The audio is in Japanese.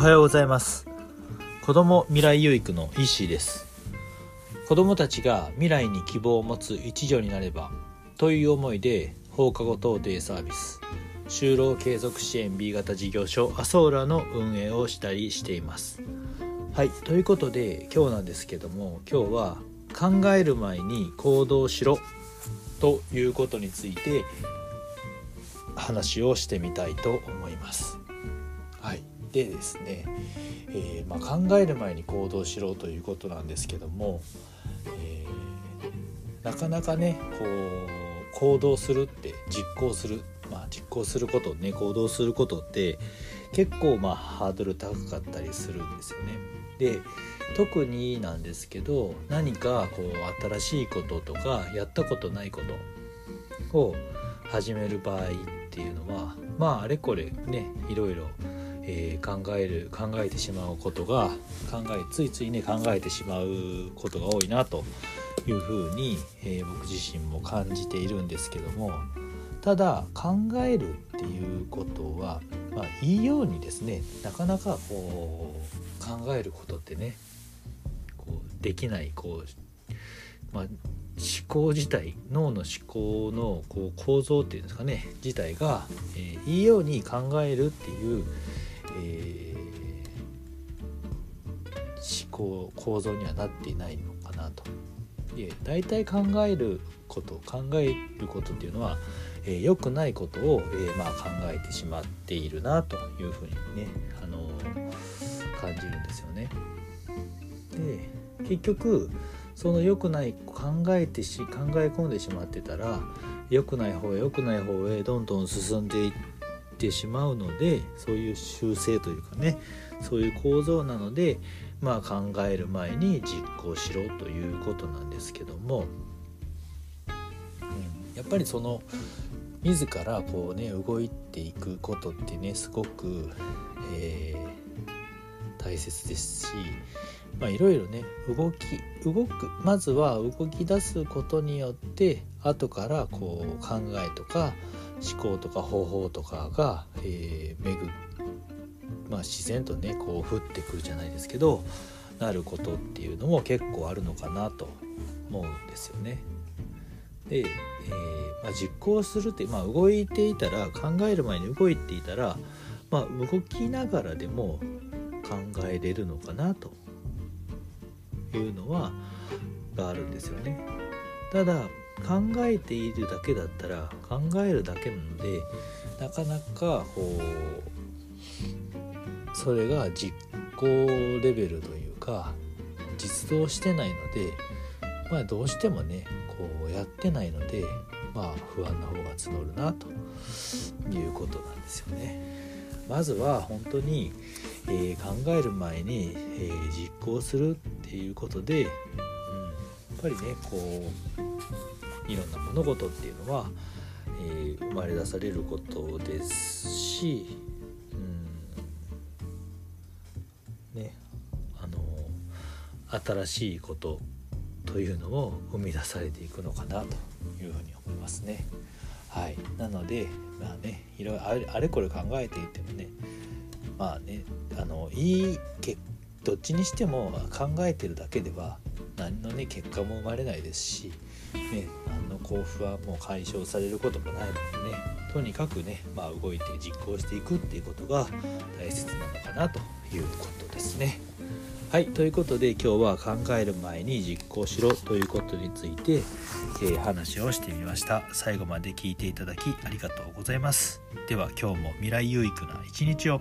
はようございます。子供未来有育の石井です。子供たちが未来に希望を持つ一助になればという思いで放課後等デイサービス就労継続支援 B 型事業所アソーラの運営をしたりしています。はいということで今日なんですけども今日は考える前に行動しろということについて話をしてみたいと思います。はい。でですね、えー、まあ、考える前に行動しろということなんですけども、えー、なかなかねこう行動するって実行する、まあ、実行することね行動することって結構まあハードル高かったりするんですよね。で特になんですけど何かこう新しいこととかやったことないことを始める場合っていうのはまああれこれねいろいろえー、考える考えてしまうことが考えついついね考えてしまうことが多いなというふうに、えー、僕自身も感じているんですけどもただ考えるっていうことは、まあ、いいようにですねなかなかこう考えることってねこうできないこう、まあ、思考自体脳の思考のこう構造っていうんですかね自体が、えー、いいように考えるっていうえー、思考構造にはなっていないのかなと。で大体考えること考えることっていうのは良、えー、くないことを、えー、まあ、考えてしまっているなというふうにね、あの、感じるんですよね。で結局その良くない考えてし考え込んでしまってたら良くない方へ良くない方へどんどん進んでいっててしまうのでそういう習性というかねそういう構造なのでまあ考える前に実行しろということなんですけども、うん、やっぱりその自らこうね動いていくことってねすごく、えー、大切ですしまあいろいろね動き動くまずは動き出すことによって後からこう考えとか思考とか方法とかが、えー、巡まあ、自然とねこう降ってくるじゃないですけどなることっていうのも結構あるのかなと思うんですよね。で、えー、まあ、実行するって、まあ、動いていたら考える前に動いていたら、まあ、動きながらでも考えれるのかなというのはがあるんですよね。ただ考えているだけだったら考えるだけなのでなかなかこうそれが実行レベルというか実動してないのでまあどうしてもねこうやってないのでまあ不安な方が募るなということなんですよね。まずは本当に、えー、考える前に、えー、実行するっていうことで、うん、やっぱりねこういろんな物事っていうのは、えー、生まれ出されることですし、うん、ねあの新しいことというのも生み出されていくのかなというふうに思いますね。はい、なのでまあねいろいろあれこれ考えていてもねまあねあのいいけどっちにしても考えてるだけでは何のね結果も生まれないですし、ね、何の交付はもう解消されることもないのでねとにかくね、まあ、動いて実行していくっていうことが大切なのかなということですね。はいということで今日は考える前に実行しろということについて、えー、話をしてみました。最後まで聞いていただきありがとうございます。では今日も未来有益な一日を。